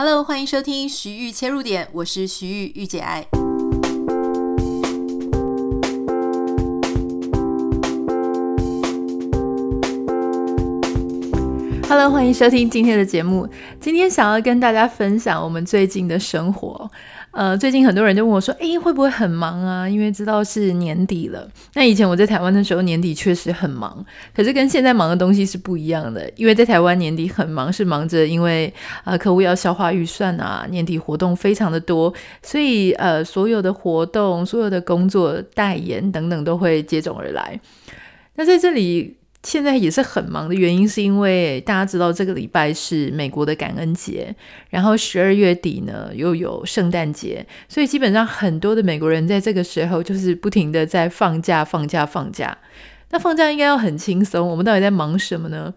Hello，欢迎收听徐玉切入点，我是徐玉玉姐爱。Hello，欢迎收听今天的节目。今天想要跟大家分享我们最近的生活。呃，最近很多人就问我说：“诶，会不会很忙啊？因为知道是年底了。那以前我在台湾的时候，年底确实很忙，可是跟现在忙的东西是不一样的。因为在台湾年底很忙，是忙着因为呃客户要消化预算啊，年底活动非常的多，所以呃所有的活动、所有的工作、代言等等都会接踵而来。那在这里。现在也是很忙的原因，是因为大家知道这个礼拜是美国的感恩节，然后十二月底呢又有圣诞节，所以基本上很多的美国人在这个时候就是不停的在放假、放假、放假。那放假应该要很轻松，我们到底在忙什么呢？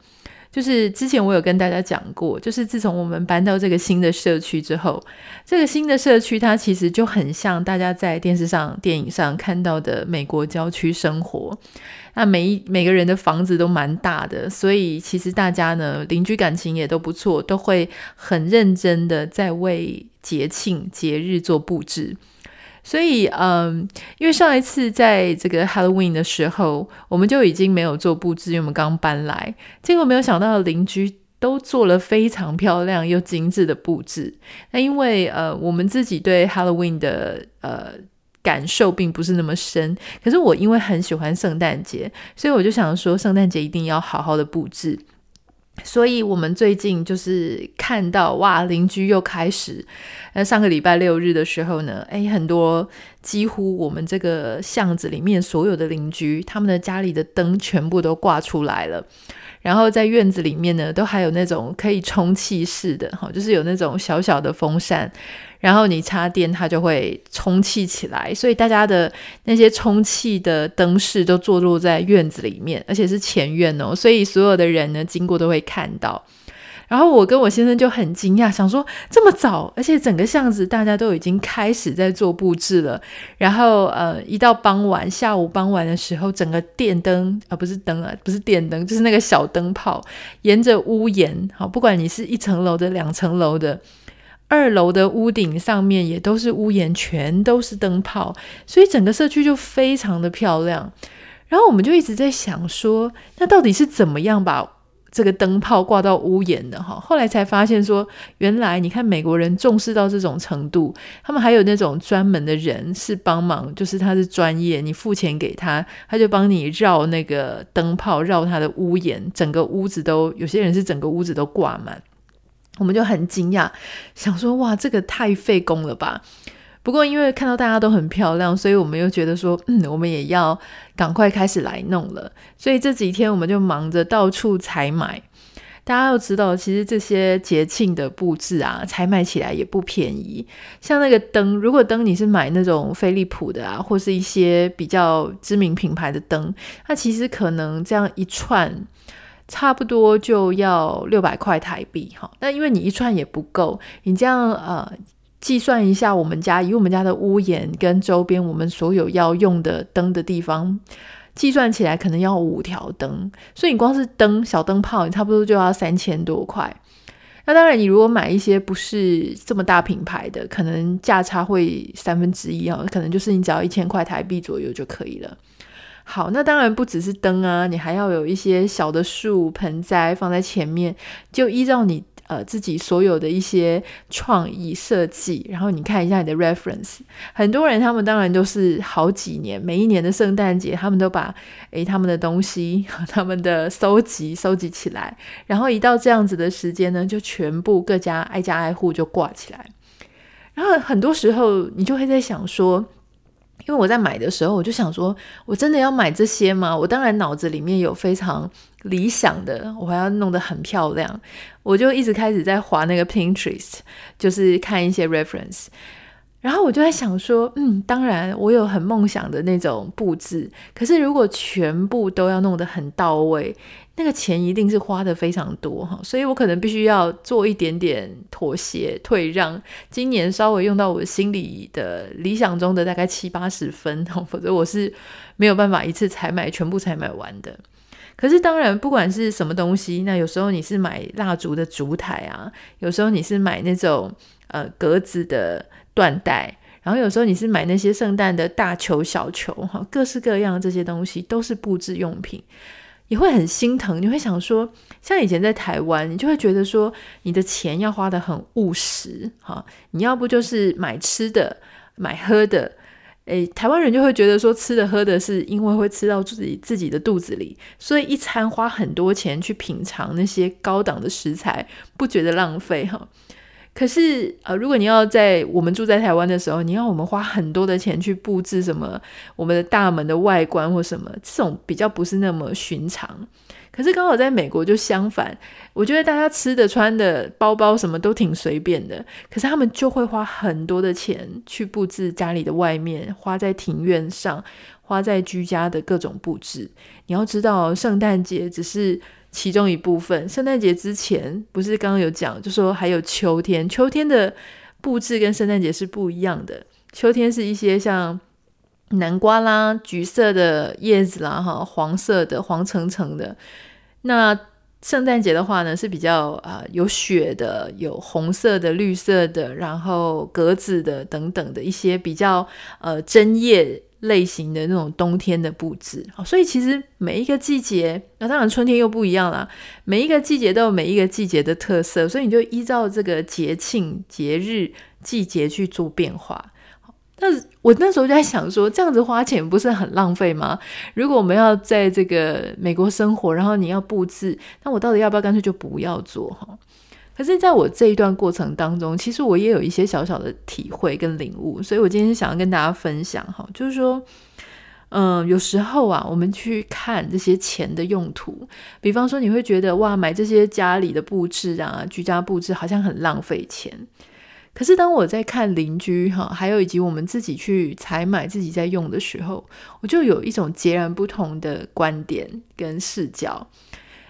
就是之前我有跟大家讲过，就是自从我们搬到这个新的社区之后，这个新的社区它其实就很像大家在电视上、电影上看到的美国郊区生活。那每一每个人的房子都蛮大的，所以其实大家呢邻居感情也都不错，都会很认真的在为节庆节日做布置。所以，嗯，因为上一次在这个 Halloween 的时候，我们就已经没有做布置，因为我们刚搬来，结果没有想到邻居都做了非常漂亮又精致的布置。那因为呃，我们自己对 Halloween 的呃。感受并不是那么深，可是我因为很喜欢圣诞节，所以我就想说圣诞节一定要好好的布置。所以我们最近就是看到哇，邻居又开始，那上个礼拜六日的时候呢，诶，很多几乎我们这个巷子里面所有的邻居，他们的家里的灯全部都挂出来了。然后在院子里面呢，都还有那种可以充气式的哈，就是有那种小小的风扇，然后你插电它就会充气起来。所以大家的那些充气的灯饰都坐落在院子里面，而且是前院哦，所以所有的人呢经过都会看到。然后我跟我先生就很惊讶，想说这么早，而且整个巷子大家都已经开始在做布置了。然后呃，一到傍晚，下午傍晚的时候，整个电灯啊，不是灯啊，不是电灯，就是那个小灯泡，沿着屋檐，好，不管你是一层楼的、两层楼的，二楼的屋顶上面也都是屋檐，全都是灯泡，所以整个社区就非常的漂亮。然后我们就一直在想说，那到底是怎么样把这个灯泡挂到屋檐的哈，后来才发现说，原来你看美国人重视到这种程度，他们还有那种专门的人是帮忙，就是他是专业，你付钱给他，他就帮你绕那个灯泡，绕他的屋檐，整个屋子都有些人是整个屋子都挂满，我们就很惊讶，想说哇，这个太费工了吧。不过，因为看到大家都很漂亮，所以我们又觉得说，嗯，我们也要赶快开始来弄了。所以这几天我们就忙着到处采买。大家要知道，其实这些节庆的布置啊，采买起来也不便宜。像那个灯，如果灯你是买那种飞利浦的啊，或是一些比较知名品牌的灯，那其实可能这样一串差不多就要六百块台币哈。那因为你一串也不够，你这样呃。计算一下，我们家以我们家的屋檐跟周边我们所有要用的灯的地方，计算起来可能要五条灯，所以你光是灯小灯泡，你差不多就要三千多块。那当然，你如果买一些不是这么大品牌的，可能价差会三分之一啊，可能就是你只要一千块台币左右就可以了。好，那当然不只是灯啊，你还要有一些小的树盆栽放在前面，就依照你。呃，自己所有的一些创意设计，然后你看一下你的 reference，很多人他们当然都是好几年，每一年的圣诞节，他们都把诶他们的东西，他们的收集收集起来，然后一到这样子的时间呢，就全部各家挨家挨户就挂起来，然后很多时候你就会在想说。因为我在买的时候，我就想说，我真的要买这些吗？我当然脑子里面有非常理想的，我还要弄得很漂亮，我就一直开始在划那个 Pinterest，就是看一些 reference。然后我就在想说，嗯，当然我有很梦想的那种布置，可是如果全部都要弄得很到位，那个钱一定是花得非常多哈，所以我可能必须要做一点点妥协退让，今年稍微用到我心里的理想中的大概七八十分，否则我是没有办法一次采买全部采买完的。可是当然，不管是什么东西，那有时候你是买蜡烛的烛台啊，有时候你是买那种呃格子的缎带，然后有时候你是买那些圣诞的大球小球哈，各式各样这些东西都是布置用品。你会很心疼，你会想说，像以前在台湾，你就会觉得说，你的钱要花得很务实，哈，你要不就是买吃的、买喝的，诶，台湾人就会觉得说，吃的喝的是因为会吃到自己自己的肚子里，所以一餐花很多钱去品尝那些高档的食材，不觉得浪费，哈。可是，呃，如果你要在我们住在台湾的时候，你要我们花很多的钱去布置什么我们的大门的外观或什么，这种比较不是那么寻常。可是刚好在美国就相反，我觉得大家吃的、穿的、包包什么都挺随便的，可是他们就会花很多的钱去布置家里的外面，花在庭院上，花在居家的各种布置。你要知道，圣诞节只是。其中一部分，圣诞节之前不是刚刚有讲，就说还有秋天，秋天的布置跟圣诞节是不一样的。秋天是一些像南瓜啦、橘色的叶子啦、哈黄色的、黄橙橙的。那圣诞节的话呢，是比较啊、有雪的、有红色的、绿色的，然后格子的等等的一些比较呃针叶。类型的那种冬天的布置，所以其实每一个季节，那当然春天又不一样啦。每一个季节都有每一个季节的特色，所以你就依照这个节庆、节日、季节去做变化。那我那时候就在想说，这样子花钱不是很浪费吗？如果我们要在这个美国生活，然后你要布置，那我到底要不要干脆就不要做哈？可是，在我这一段过程当中，其实我也有一些小小的体会跟领悟，所以我今天想要跟大家分享哈，就是说，嗯，有时候啊，我们去看这些钱的用途，比方说，你会觉得哇，买这些家里的布置啊，居家布置好像很浪费钱。可是，当我在看邻居哈，还有以及我们自己去采买、自己在用的时候，我就有一种截然不同的观点跟视角。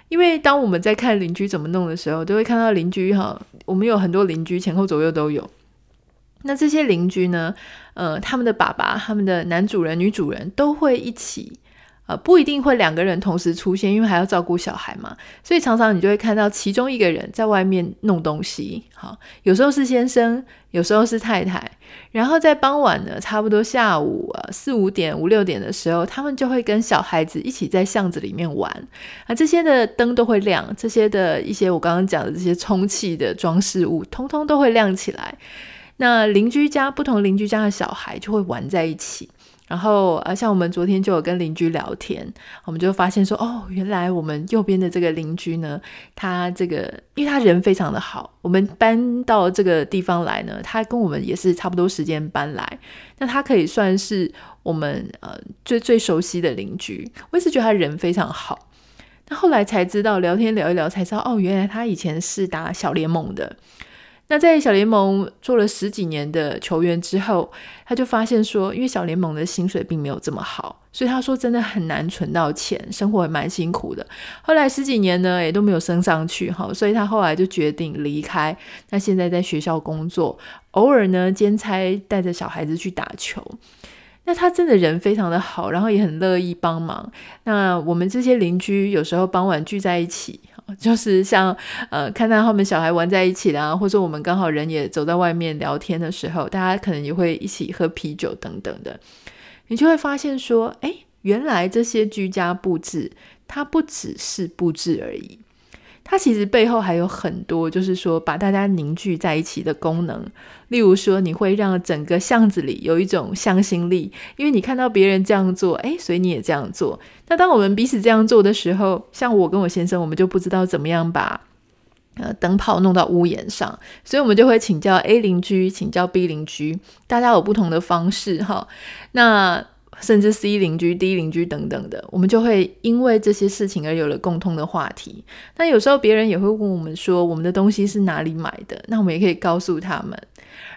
因为当我们在看邻居怎么弄的时候，都会看到邻居哈，我们有很多邻居，前后左右都有。那这些邻居呢，呃，他们的爸爸、他们的男主人、女主人都会一起。不一定会两个人同时出现，因为还要照顾小孩嘛，所以常常你就会看到其中一个人在外面弄东西。好，有时候是先生，有时候是太太，然后在傍晚呢，差不多下午啊四五点、五六点的时候，他们就会跟小孩子一起在巷子里面玩。啊，这些的灯都会亮，这些的一些我刚刚讲的这些充气的装饰物，通通都会亮起来。那邻居家不同邻居家的小孩就会玩在一起。然后啊，像我们昨天就有跟邻居聊天，我们就发现说，哦，原来我们右边的这个邻居呢，他这个因为他人非常的好，我们搬到这个地方来呢，他跟我们也是差不多时间搬来，那他可以算是我们呃最最熟悉的邻居。我一直觉得他人非常好，那后来才知道，聊天聊一聊才知道，哦，原来他以前是打小联盟的。那在小联盟做了十几年的球员之后，他就发现说，因为小联盟的薪水并没有这么好，所以他说真的很难存到钱，生活也蛮辛苦的。后来十几年呢，也都没有升上去哈，所以他后来就决定离开。那现在在学校工作，偶尔呢兼差带着小孩子去打球。那他真的人非常的好，然后也很乐意帮忙。那我们这些邻居有时候傍晚聚在一起。就是像呃，看到他们小孩玩在一起啦，或者我们刚好人也走在外面聊天的时候，大家可能也会一起喝啤酒等等的，你就会发现说，哎，原来这些居家布置，它不只是布置而已。它其实背后还有很多，就是说把大家凝聚在一起的功能。例如说，你会让整个巷子里有一种向心力，因为你看到别人这样做，诶，所以你也这样做。那当我们彼此这样做的时候，像我跟我先生，我们就不知道怎么样把呃灯泡弄到屋檐上，所以我们就会请教 A 邻居，请教 B 邻居，大家有不同的方式哈。那甚至 C 邻居、D 邻居等等的，我们就会因为这些事情而有了共通的话题。那有时候别人也会问我们说，我们的东西是哪里买的？那我们也可以告诉他们。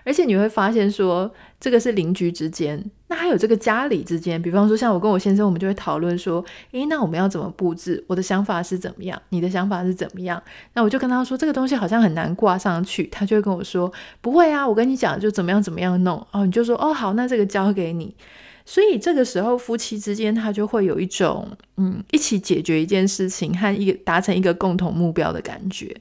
而且你会发现说，这个是邻居之间，那还有这个家里之间。比方说，像我跟我先生，我们就会讨论说，诶，那我们要怎么布置？我的想法是怎么样？你的想法是怎么样？那我就跟他说，这个东西好像很难挂上去。他就会跟我说，不会啊，我跟你讲，就怎么样怎么样弄。哦，你就说，哦，好，那这个交给你。所以这个时候夫妻之间他就会有一种嗯，一起解决一件事情和一个达成一个共同目标的感觉。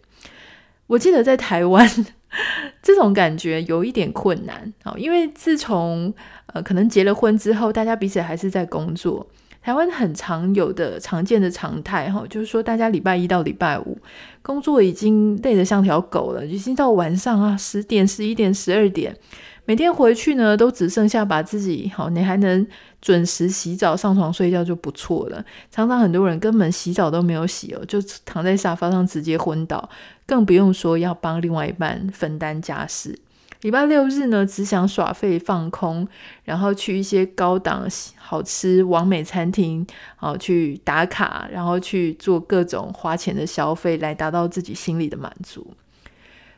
我记得在台湾，这种感觉有一点困难啊，因为自从呃可能结了婚之后，大家彼此还是在工作。台湾很常有的常见的常态哈，就是说大家礼拜一到礼拜五工作已经累得像条狗了，已经到晚上啊十点、十一点、十二点，每天回去呢都只剩下把自己好，你还能准时洗澡、上床睡觉就不错了。常常很多人根本洗澡都没有洗哦，就躺在沙发上直接昏倒，更不用说要帮另外一半分担家事。礼拜六日呢，只想耍废放空，然后去一些高档好吃完美餐厅，好去打卡，然后去做各种花钱的消费，来达到自己心里的满足。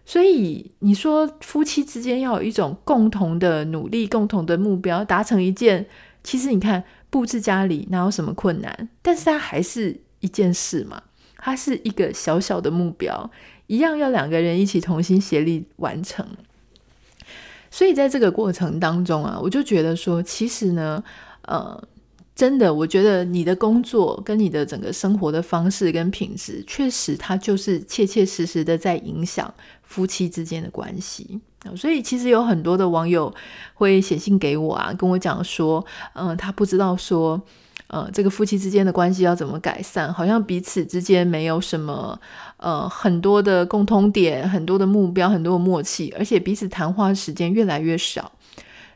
所以你说夫妻之间要有一种共同的努力、共同的目标，达成一件，其实你看布置家里哪有什么困难？但是它还是一件事嘛，它是一个小小的目标，一样要两个人一起同心协力完成。所以在这个过程当中啊，我就觉得说，其实呢，呃，真的，我觉得你的工作跟你的整个生活的方式跟品质，确实它就是切切实实的在影响夫妻之间的关系。所以其实有很多的网友会写信给我啊，跟我讲说，嗯、他不知道说。呃，这个夫妻之间的关系要怎么改善？好像彼此之间没有什么呃很多的共通点，很多的目标，很多的默契，而且彼此谈话时间越来越少。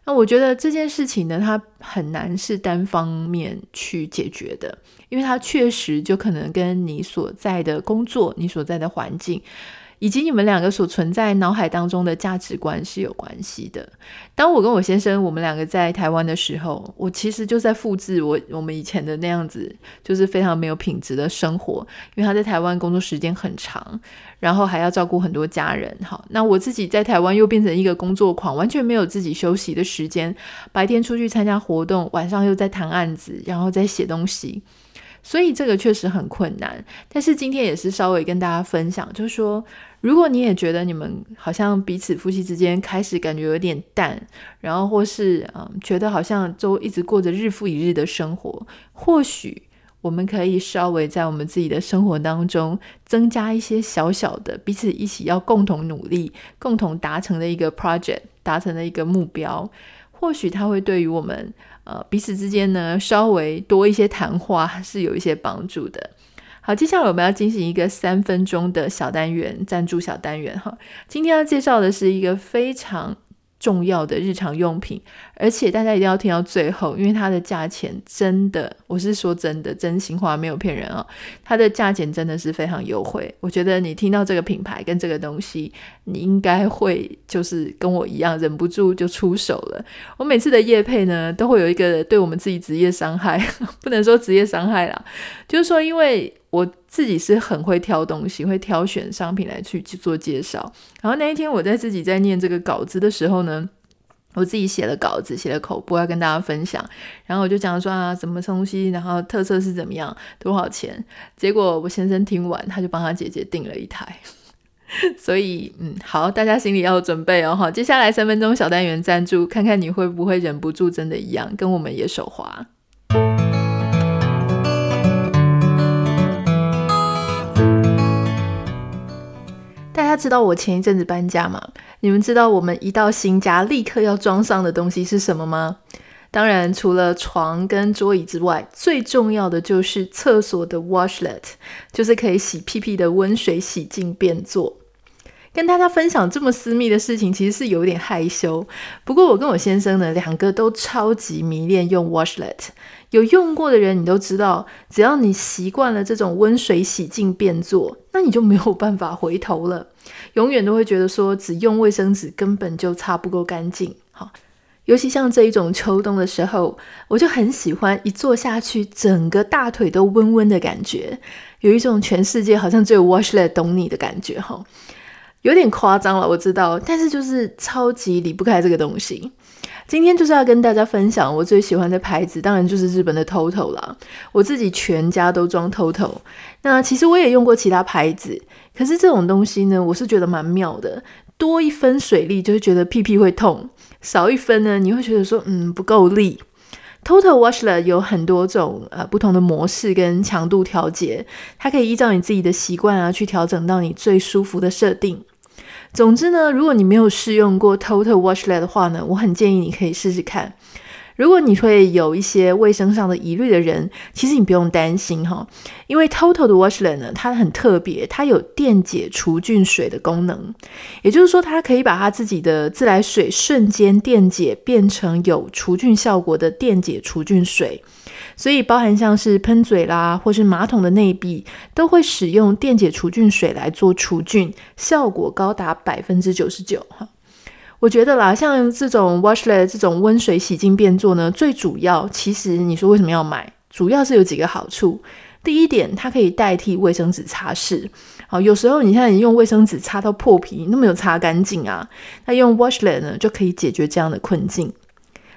那我觉得这件事情呢，它很难是单方面去解决的，因为它确实就可能跟你所在的工作、你所在的环境。以及你们两个所存在脑海当中的价值观是有关系的。当我跟我先生我们两个在台湾的时候，我其实就在复制我我们以前的那样子，就是非常没有品质的生活。因为他在台湾工作时间很长，然后还要照顾很多家人。好，那我自己在台湾又变成一个工作狂，完全没有自己休息的时间。白天出去参加活动，晚上又在谈案子，然后在写东西。所以这个确实很困难。但是今天也是稍微跟大家分享，就是说。如果你也觉得你们好像彼此夫妻之间开始感觉有点淡，然后或是嗯觉得好像都一直过着日复一日的生活，或许我们可以稍微在我们自己的生活当中增加一些小小的彼此一起要共同努力、共同达成的一个 project，达成的一个目标，或许它会对于我们呃彼此之间呢稍微多一些谈话是有一些帮助的。好，接下来我们要进行一个三分钟的小单元，赞助小单元哈。今天要介绍的是一个非常重要的日常用品，而且大家一定要听到最后，因为它的价钱真的，我是说真的，真心话没有骗人啊、哦，它的价钱真的是非常优惠。我觉得你听到这个品牌跟这个东西，你应该会就是跟我一样，忍不住就出手了。我每次的业配呢，都会有一个对我们自己职业伤害，不能说职业伤害啦，就是说因为。我自己是很会挑东西，会挑选商品来去去做介绍。然后那一天我在自己在念这个稿子的时候呢，我自己写了稿子，写了口播要跟大家分享。然后我就讲说啊，什么东西，然后特色是怎么样，多少钱。结果我先生听完，他就帮他姐姐订了一台。所以，嗯，好，大家心里要有准备哦。好，接下来三分钟小单元赞助，看看你会不会忍不住，真的一样跟我们也手滑。知道我前一阵子搬家吗？你们知道我们一到新家立刻要装上的东西是什么吗？当然，除了床跟桌椅之外，最重要的就是厕所的 washlet，就是可以洗屁屁的温水洗净便座。跟大家分享这么私密的事情，其实是有点害羞。不过我跟我先生呢，两个都超级迷恋用 washlet。有用过的人，你都知道，只要你习惯了这种温水洗净便座，那你就没有办法回头了。永远都会觉得说，只用卫生纸根本就擦不够干净。好，尤其像这一种秋冬的时候，我就很喜欢一坐下去，整个大腿都温温的感觉，有一种全世界好像只有 Washlet 懂你的感觉。哈，有点夸张了，我知道，但是就是超级离不开这个东西。今天就是要跟大家分享我最喜欢的牌子，当然就是日本的 TOTO 啦。我自己全家都装 TOTO。那其实我也用过其他牌子，可是这种东西呢，我是觉得蛮妙的。多一分水力，就会觉得屁屁会痛；少一分呢，你会觉得说，嗯，不够力。Total Washlet 有很多种呃不同的模式跟强度调节，它可以依照你自己的习惯啊去调整到你最舒服的设定。总之呢，如果你没有试用过 Total Washlet 的话呢，我很建议你可以试试看。如果你会有一些卫生上的疑虑的人，其实你不用担心哈，因为 Total 的 Washlet 呢，它很特别，它有电解除菌水的功能，也就是说，它可以把它自己的自来水瞬间电解变成有除菌效果的电解除菌水，所以包含像是喷嘴啦，或是马桶的内壁，都会使用电解除菌水来做除菌，效果高达百分之九十九哈。我觉得啦，像这种 washlet 这种温水洗净便座呢，最主要其实你说为什么要买？主要是有几个好处。第一点，它可以代替卫生纸擦拭。好，有时候你看你用卫生纸擦到破皮，那没有擦干净啊，那用 washlet 呢就可以解决这样的困境。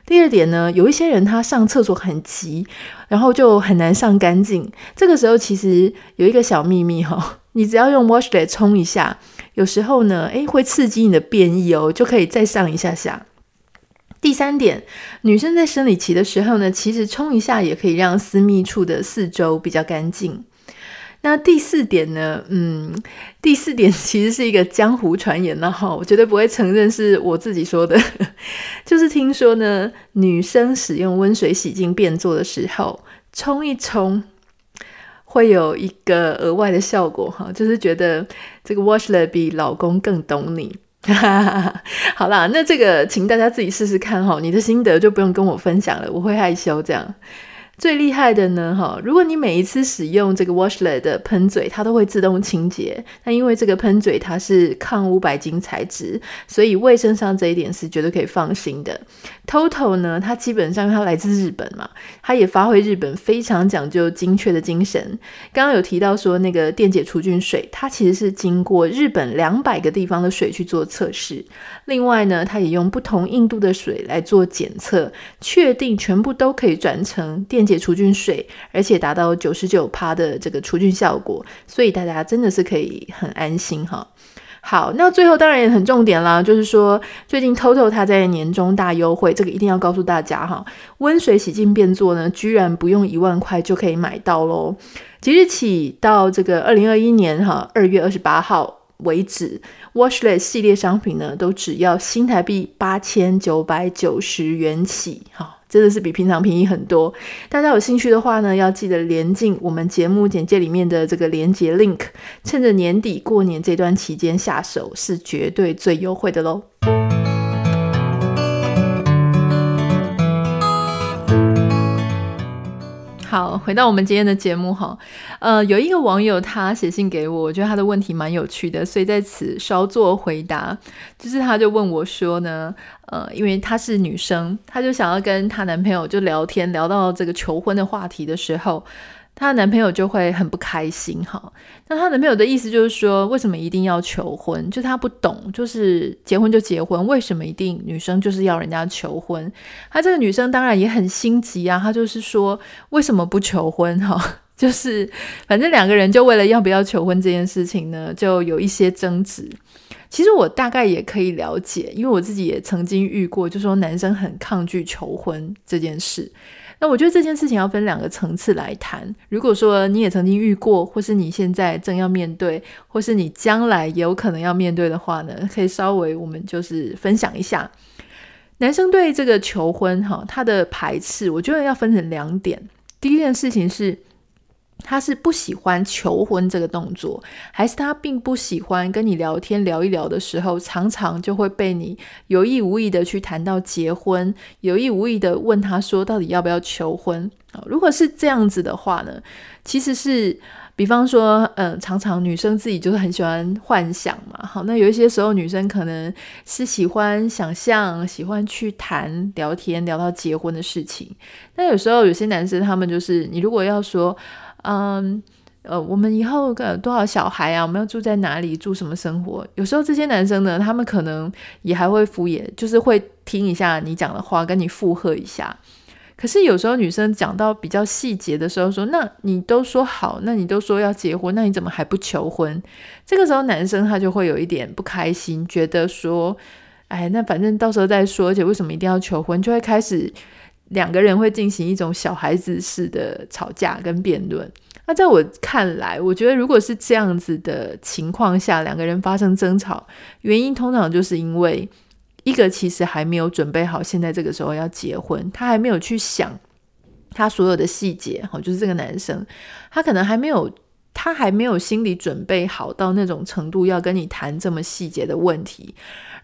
第二点呢，有一些人他上厕所很急，然后就很难上干净。这个时候其实有一个小秘密哈，你只要用 washlet 冲一下。有时候呢，诶，会刺激你的便意哦，就可以再上一下下。第三点，女生在生理期的时候呢，其实冲一下也可以让私密处的四周比较干净。那第四点呢，嗯，第四点其实是一个江湖传言呢，哈，我绝对不会承认是我自己说的，就是听说呢，女生使用温水洗净便座的时候，冲一冲。会有一个额外的效果哈，就是觉得这个 washlet 比老公更懂你。好啦，那这个请大家自己试试看哈，你的心得就不用跟我分享了，我会害羞这样。最厉害的呢，哈，如果你每一次使用这个 washlet 的喷嘴，它都会自动清洁。那因为这个喷嘴它是抗污白金材质，所以卫生上这一点是绝对可以放心的。Total 呢，它基本上它来自日本嘛，它也发挥日本非常讲究精确的精神。刚刚有提到说那个电解除菌水，它其实是经过日本两百个地方的水去做测试。另外呢，它也用不同硬度的水来做检测，确定全部都可以转成电解解除菌水，而且达到九十九趴的这个除菌效果。所以大家真的是可以很安心哈。好，那最后当然也很重点啦，就是说最近 TOTO 它在年终大优惠，这个一定要告诉大家哈。温水洗净便座呢，居然不用一万块就可以买到喽！即日起到这个二零二一年哈二月二十八号为止，Washlet 系列商品呢都只要新台币八千九百九十元起哈。真的是比平常便宜很多。大家有兴趣的话呢，要记得连进我们节目简介里面的这个连接 link，趁着年底过年这段期间下手是绝对最优惠的喽。好，回到我们今天的节目哈，呃，有一个网友他写信给我，我觉得他的问题蛮有趣的，所以在此稍作回答。就是他就问我说呢，呃，因为她是女生，她就想要跟她男朋友就聊天，聊到这个求婚的话题的时候。她的男朋友就会很不开心哈。那她男朋友的意思就是说，为什么一定要求婚？就他不懂，就是结婚就结婚，为什么一定女生就是要人家求婚？她这个女生当然也很心急啊，她就是说，为什么不求婚哈？就是反正两个人就为了要不要求婚这件事情呢，就有一些争执。其实我大概也可以了解，因为我自己也曾经遇过，就说男生很抗拒求婚这件事。那我觉得这件事情要分两个层次来谈。如果说你也曾经遇过，或是你现在正要面对，或是你将来也有可能要面对的话呢，可以稍微我们就是分享一下。男生对这个求婚哈，他的排斥，我觉得要分成两点。第一件事情是。他是不喜欢求婚这个动作，还是他并不喜欢跟你聊天聊一聊的时候，常常就会被你有意无意的去谈到结婚，有意无意的问他说到底要不要求婚？如果是这样子的话呢，其实是比方说，嗯，常常女生自己就是很喜欢幻想嘛，好，那有一些时候女生可能是喜欢想象，喜欢去谈聊天聊到结婚的事情，那有时候有些男生他们就是，你如果要说。嗯，呃，我们以后个多少小孩啊？我们要住在哪里？住什么生活？有时候这些男生呢，他们可能也还会敷衍，就是会听一下你讲的话，跟你附和一下。可是有时候女生讲到比较细节的时候，说：“那你都说好，那你都说要结婚，那你怎么还不求婚？”这个时候男生他就会有一点不开心，觉得说：“哎，那反正到时候再说，而且为什么一定要求婚？”就会开始。两个人会进行一种小孩子式的吵架跟辩论。那在我看来，我觉得如果是这样子的情况下，两个人发生争吵，原因通常就是因为一个其实还没有准备好，现在这个时候要结婚，他还没有去想他所有的细节。好，就是这个男生，他可能还没有，他还没有心理准备好到那种程度，要跟你谈这么细节的问题。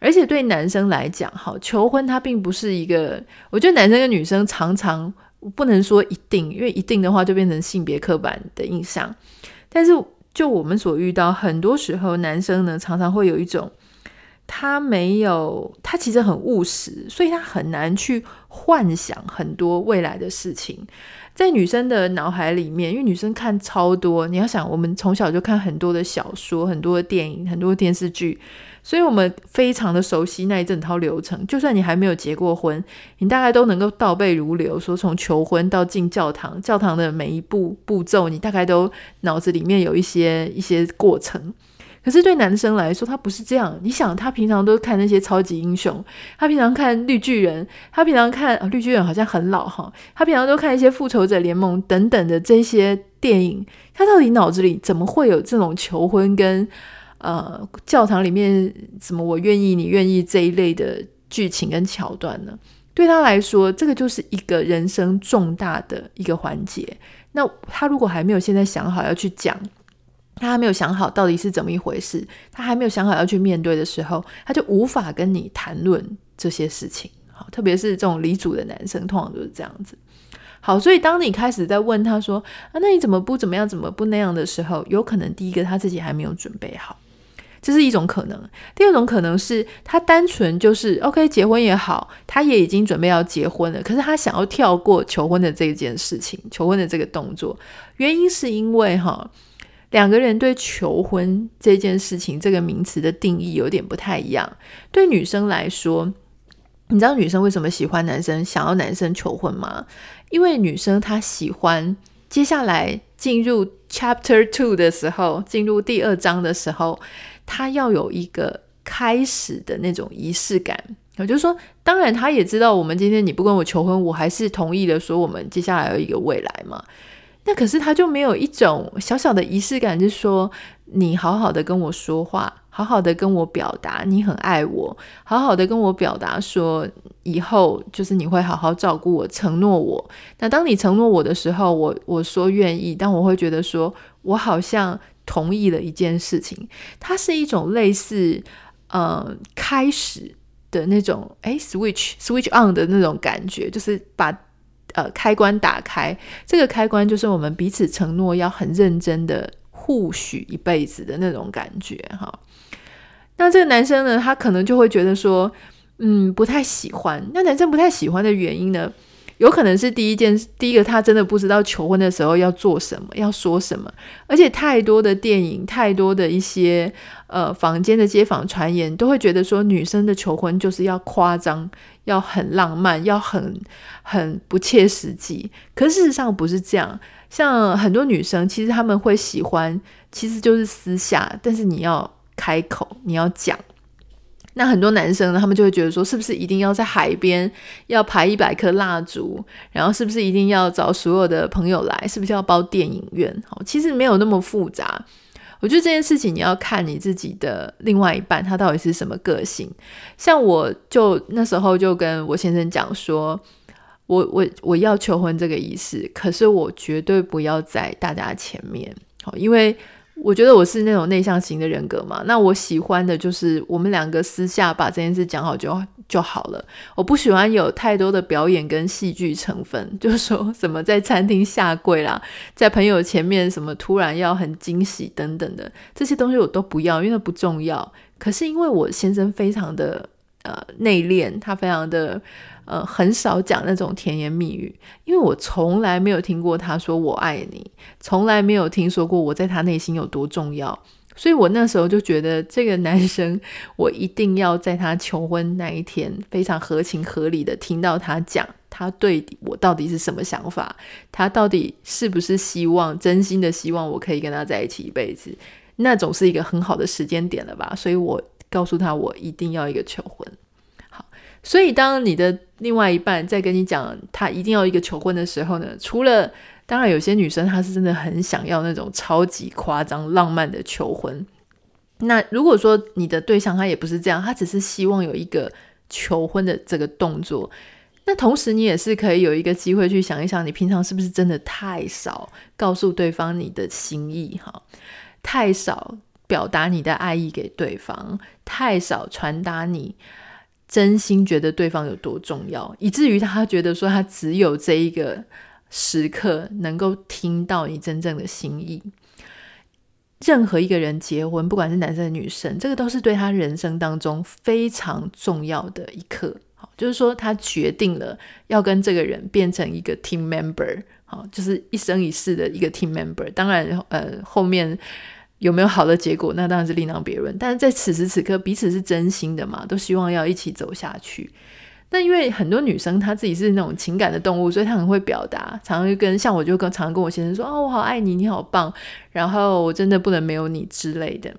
而且对男生来讲，好，求婚他并不是一个，我觉得男生跟女生常常。不能说一定，因为一定的话就变成性别刻板的印象。但是就我们所遇到，很多时候男生呢常常会有一种，他没有，他其实很务实，所以他很难去幻想很多未来的事情。在女生的脑海里面，因为女生看超多，你要想，我们从小就看很多的小说、很多的电影、很多的电视剧。所以我们非常的熟悉那一整套流程，就算你还没有结过婚，你大概都能够倒背如流，说从求婚到进教堂，教堂的每一步步骤，你大概都脑子里面有一些一些过程。可是对男生来说，他不是这样。你想，他平常都看那些超级英雄，他平常看绿巨人，他平常看，绿巨人好像很老哈，他平常都看一些复仇者联盟等等的这些电影，他到底脑子里怎么会有这种求婚跟？呃，教堂里面什么我愿意，你愿意这一类的剧情跟桥段呢？对他来说，这个就是一个人生重大的一个环节。那他如果还没有现在想好要去讲，他还没有想好到底是怎么一回事，他还没有想好要去面对的时候，他就无法跟你谈论这些事情。好，特别是这种离组的男生，通常都是这样子。好，所以当你开始在问他说啊，那你怎么不怎么样，怎么不那样的时候，有可能第一个他自己还没有准备好。这是一种可能，第二种可能是他单纯就是 OK 结婚也好，他也已经准备要结婚了，可是他想要跳过求婚的这件事情，求婚的这个动作，原因是因为哈，两个人对求婚这件事情这个名词的定义有点不太一样。对女生来说，你知道女生为什么喜欢男生，想要男生求婚吗？因为女生她喜欢接下来进入 Chapter Two 的时候，进入第二章的时候。她要有一个开始的那种仪式感，也就是说，当然她也知道，我们今天你不跟我求婚，我还是同意了，说我们接下来有一个未来嘛。那可是他就没有一种小小的仪式感，就是说，你好好的跟我说话，好好的跟我表达你很爱我，好好的跟我表达说以后就是你会好好照顾我，承诺我。那当你承诺我的时候，我我说愿意，但我会觉得说我好像。同意了一件事情，它是一种类似呃开始的那种诶 switch switch on 的那种感觉，就是把呃开关打开。这个开关就是我们彼此承诺要很认真的互许一辈子的那种感觉哈。那这个男生呢，他可能就会觉得说，嗯，不太喜欢。那男生不太喜欢的原因呢？有可能是第一件，第一个他真的不知道求婚的时候要做什么，要说什么，而且太多的电影，太多的一些呃坊间的街坊传言，都会觉得说女生的求婚就是要夸张，要很浪漫，要很很不切实际。可事实上不是这样，像很多女生其实他们会喜欢，其实就是私下，但是你要开口，你要讲。那很多男生呢，他们就会觉得说，是不是一定要在海边要排一百颗蜡烛，然后是不是一定要找所有的朋友来，是不是要包电影院？好，其实没有那么复杂。我觉得这件事情你要看你自己的另外一半，他到底是什么个性。像我就那时候就跟我先生讲说，我我我要求婚这个仪式，可是我绝对不要在大家前面，好，因为。我觉得我是那种内向型的人格嘛，那我喜欢的就是我们两个私下把这件事讲好就就好了。我不喜欢有太多的表演跟戏剧成分，就是说什么在餐厅下跪啦，在朋友前面什么突然要很惊喜等等的这些东西我都不要，因为那不重要。可是因为我先生非常的呃内敛，他非常的。呃，很少讲那种甜言蜜语，因为我从来没有听过他说我爱你，从来没有听说过我在他内心有多重要，所以我那时候就觉得这个男生，我一定要在他求婚那一天非常合情合理的听到他讲他对我到底是什么想法，他到底是不是希望真心的希望我可以跟他在一起一辈子，那总是一个很好的时间点了吧，所以我告诉他我一定要一个求婚。好所以，当你的另外一半在跟你讲他一定要一个求婚的时候呢，除了当然有些女生她是真的很想要那种超级夸张浪漫的求婚。那如果说你的对象他也不是这样，他只是希望有一个求婚的这个动作，那同时你也是可以有一个机会去想一想，你平常是不是真的太少告诉对方你的心意哈，太少表达你的爱意给对方，太少传达你真心觉得对方有多重要，以至于他觉得说他只有这一个时刻能够听到你真正的心意。任何一个人结婚，不管是男生女生，这个都是对他人生当中非常重要的一刻。好，就是说他决定了要跟这个人变成一个 team member，好，就是一生一世的一个 team member。当然，呃，后面有没有好的结果，那当然是另当别论。但是在此时此刻，彼此是真心的嘛，都希望要一起走下去。那因为很多女生她自己是那种情感的动物，所以她很会表达，常常就跟像我就跟常常跟我先生说：“哦，我好爱你，你好棒，然后我真的不能没有你之类的。”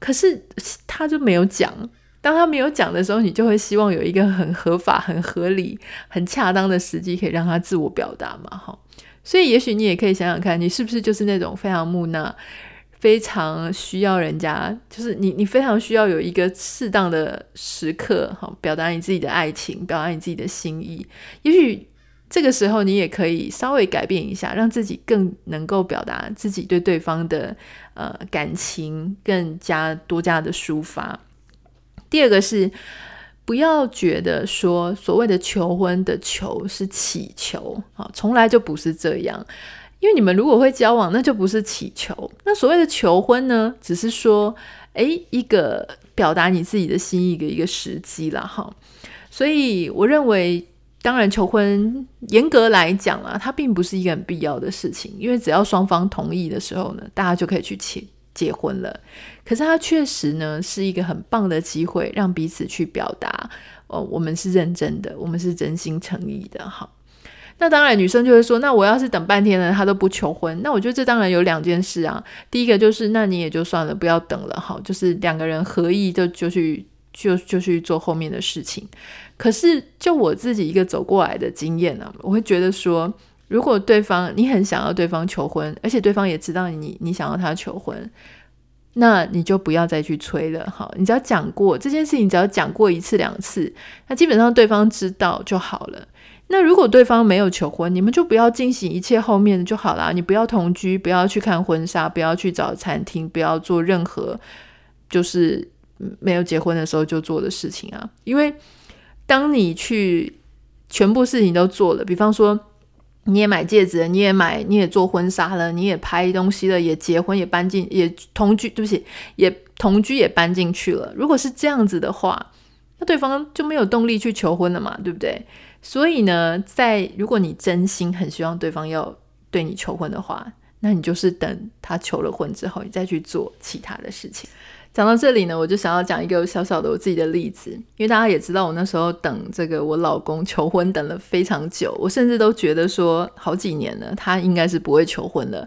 可是他就没有讲。当他没有讲的时候，你就会希望有一个很合法、很合理、很恰当的时机，可以让他自我表达嘛？哈，所以也许你也可以想想看，你是不是就是那种非常木讷。非常需要人家，就是你，你非常需要有一个适当的时刻，哈，表达你自己的爱情，表达你自己的心意。也许这个时候，你也可以稍微改变一下，让自己更能够表达自己对对方的呃感情，更加多加的抒发。第二个是，不要觉得说所谓的求婚的求是祈求，啊，从来就不是这样。因为你们如果会交往，那就不是祈求。那所谓的求婚呢，只是说，诶，一个表达你自己的心意的一个时机啦，哈。所以我认为，当然求婚严格来讲啊，它并不是一个很必要的事情，因为只要双方同意的时候呢，大家就可以去结结婚了。可是它确实呢，是一个很棒的机会，让彼此去表达，哦，我们是认真的，我们是真心诚意的，哈。那当然，女生就会说：“那我要是等半天了，他都不求婚，那我觉得这当然有两件事啊。第一个就是，那你也就算了，不要等了，好，就是两个人合意就就去就就去做后面的事情。可是就我自己一个走过来的经验呢、啊，我会觉得说，如果对方你很想要对方求婚，而且对方也知道你你想要他求婚，那你就不要再去催了，好，你只要讲过这件事情，只要讲过一次两次，那基本上对方知道就好了。”那如果对方没有求婚，你们就不要进行一切后面的就好啦。你不要同居，不要去看婚纱，不要去找餐厅，不要做任何就是没有结婚的时候就做的事情啊。因为当你去全部事情都做了，比方说你也买戒指，你也买，你也做婚纱了，你也拍东西了，也结婚，也搬进，也同居，对不起，也同居也搬进去了。如果是这样子的话，那对方就没有动力去求婚了嘛，对不对？所以呢，在如果你真心很希望对方要对你求婚的话，那你就是等他求了婚之后，你再去做其他的事情。讲到这里呢，我就想要讲一个小小的我自己的例子，因为大家也知道，我那时候等这个我老公求婚等了非常久，我甚至都觉得说好几年了，他应该是不会求婚了。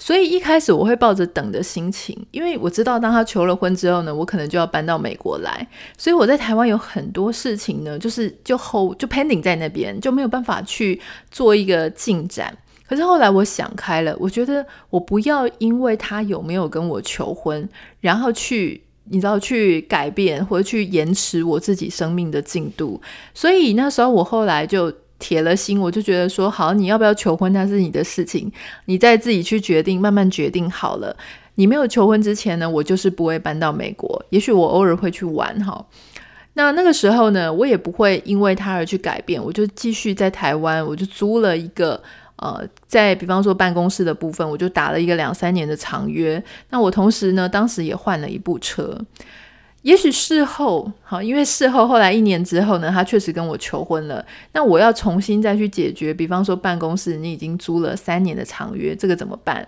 所以一开始我会抱着等的心情，因为我知道当他求了婚之后呢，我可能就要搬到美国来，所以我在台湾有很多事情呢，就是就 hold 就 pending 在那边，就没有办法去做一个进展。可是后来我想开了，我觉得我不要因为他有没有跟我求婚，然后去你知道去改变或者去延迟我自己生命的进度。所以那时候我后来就。铁了心，我就觉得说好，你要不要求婚，那是你的事情，你再自己去决定，慢慢决定好了。你没有求婚之前呢，我就是不会搬到美国，也许我偶尔会去玩哈。那那个时候呢，我也不会因为他而去改变，我就继续在台湾，我就租了一个呃，在比方说办公室的部分，我就打了一个两三年的长约。那我同时呢，当时也换了一部车。也许事后好，因为事后后来一年之后呢，他确实跟我求婚了。那我要重新再去解决，比方说办公室你已经租了三年的长约，这个怎么办？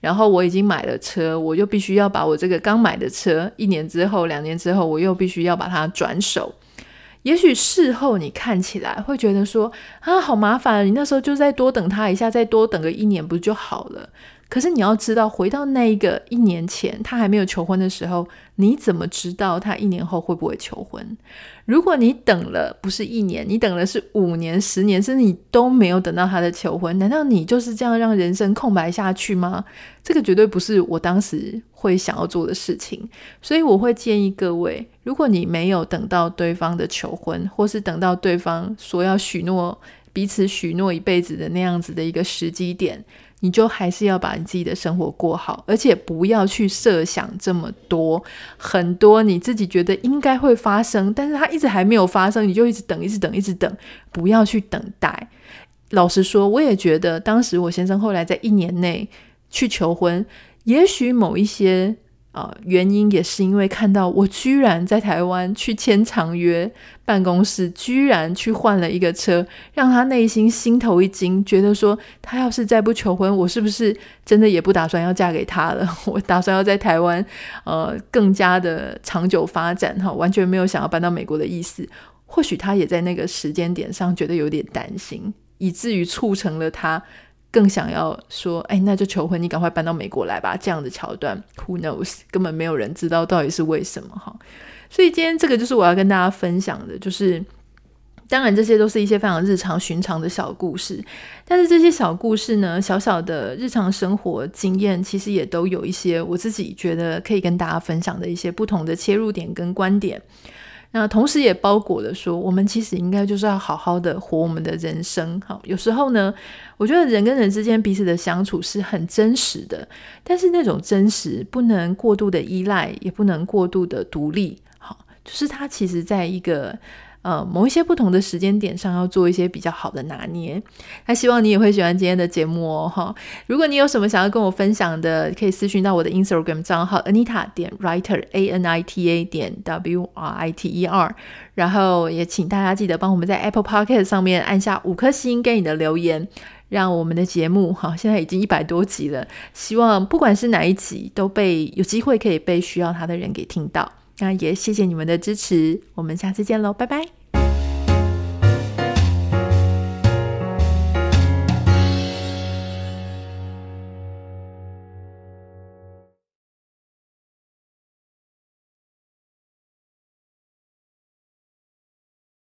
然后我已经买了车，我又必须要把我这个刚买的车，一年之后、两年之后，我又必须要把它转手。也许事后你看起来会觉得说啊，好麻烦，你那时候就再多等他一下，再多等个一年不就好了？可是你要知道，回到那一个一年前他还没有求婚的时候，你怎么知道他一年后会不会求婚？如果你等了不是一年，你等了是五年、十年，甚至你都没有等到他的求婚，难道你就是这样让人生空白下去吗？这个绝对不是我当时会想要做的事情。所以我会建议各位，如果你没有等到对方的求婚，或是等到对方说要许诺彼此许诺一辈子的那样子的一个时机点。你就还是要把你自己的生活过好，而且不要去设想这么多，很多你自己觉得应该会发生，但是它一直还没有发生，你就一直等，一直等，一直等，不要去等待。老实说，我也觉得当时我先生后来在一年内去求婚，也许某一些。啊、原因也是因为看到我居然在台湾去签长约办公室，居然去换了一个车，让他内心心头一惊，觉得说他要是再不求婚，我是不是真的也不打算要嫁给他了？我打算要在台湾呃更加的长久发展哈，完全没有想要搬到美国的意思。或许他也在那个时间点上觉得有点担心，以至于促成了他。更想要说，哎，那就求婚，你赶快搬到美国来吧。这样的桥段，Who knows？根本没有人知道到底是为什么哈。所以今天这个就是我要跟大家分享的，就是当然这些都是一些非常日常寻常的小故事，但是这些小故事呢，小小的日常生活经验，其实也都有一些我自己觉得可以跟大家分享的一些不同的切入点跟观点。那同时也包裹了说，我们其实应该就是要好好的活我们的人生。好，有时候呢，我觉得人跟人之间彼此的相处是很真实的，但是那种真实不能过度的依赖，也不能过度的独立。好，就是它其实在一个。呃，某一些不同的时间点上要做一些比较好的拿捏。那希望你也会喜欢今天的节目哦，哈！如果你有什么想要跟我分享的，可以私讯到我的 Instagram 账号 Anita 点 Writer A N I T A 点 W R I T E R。然后也请大家记得帮我们在 Apple Podcast 上面按下五颗星，给你的留言，让我们的节目哈，现在已经一百多集了，希望不管是哪一集都被有机会可以被需要它的人给听到。那也谢谢你们的支持，我们下次见喽，拜拜。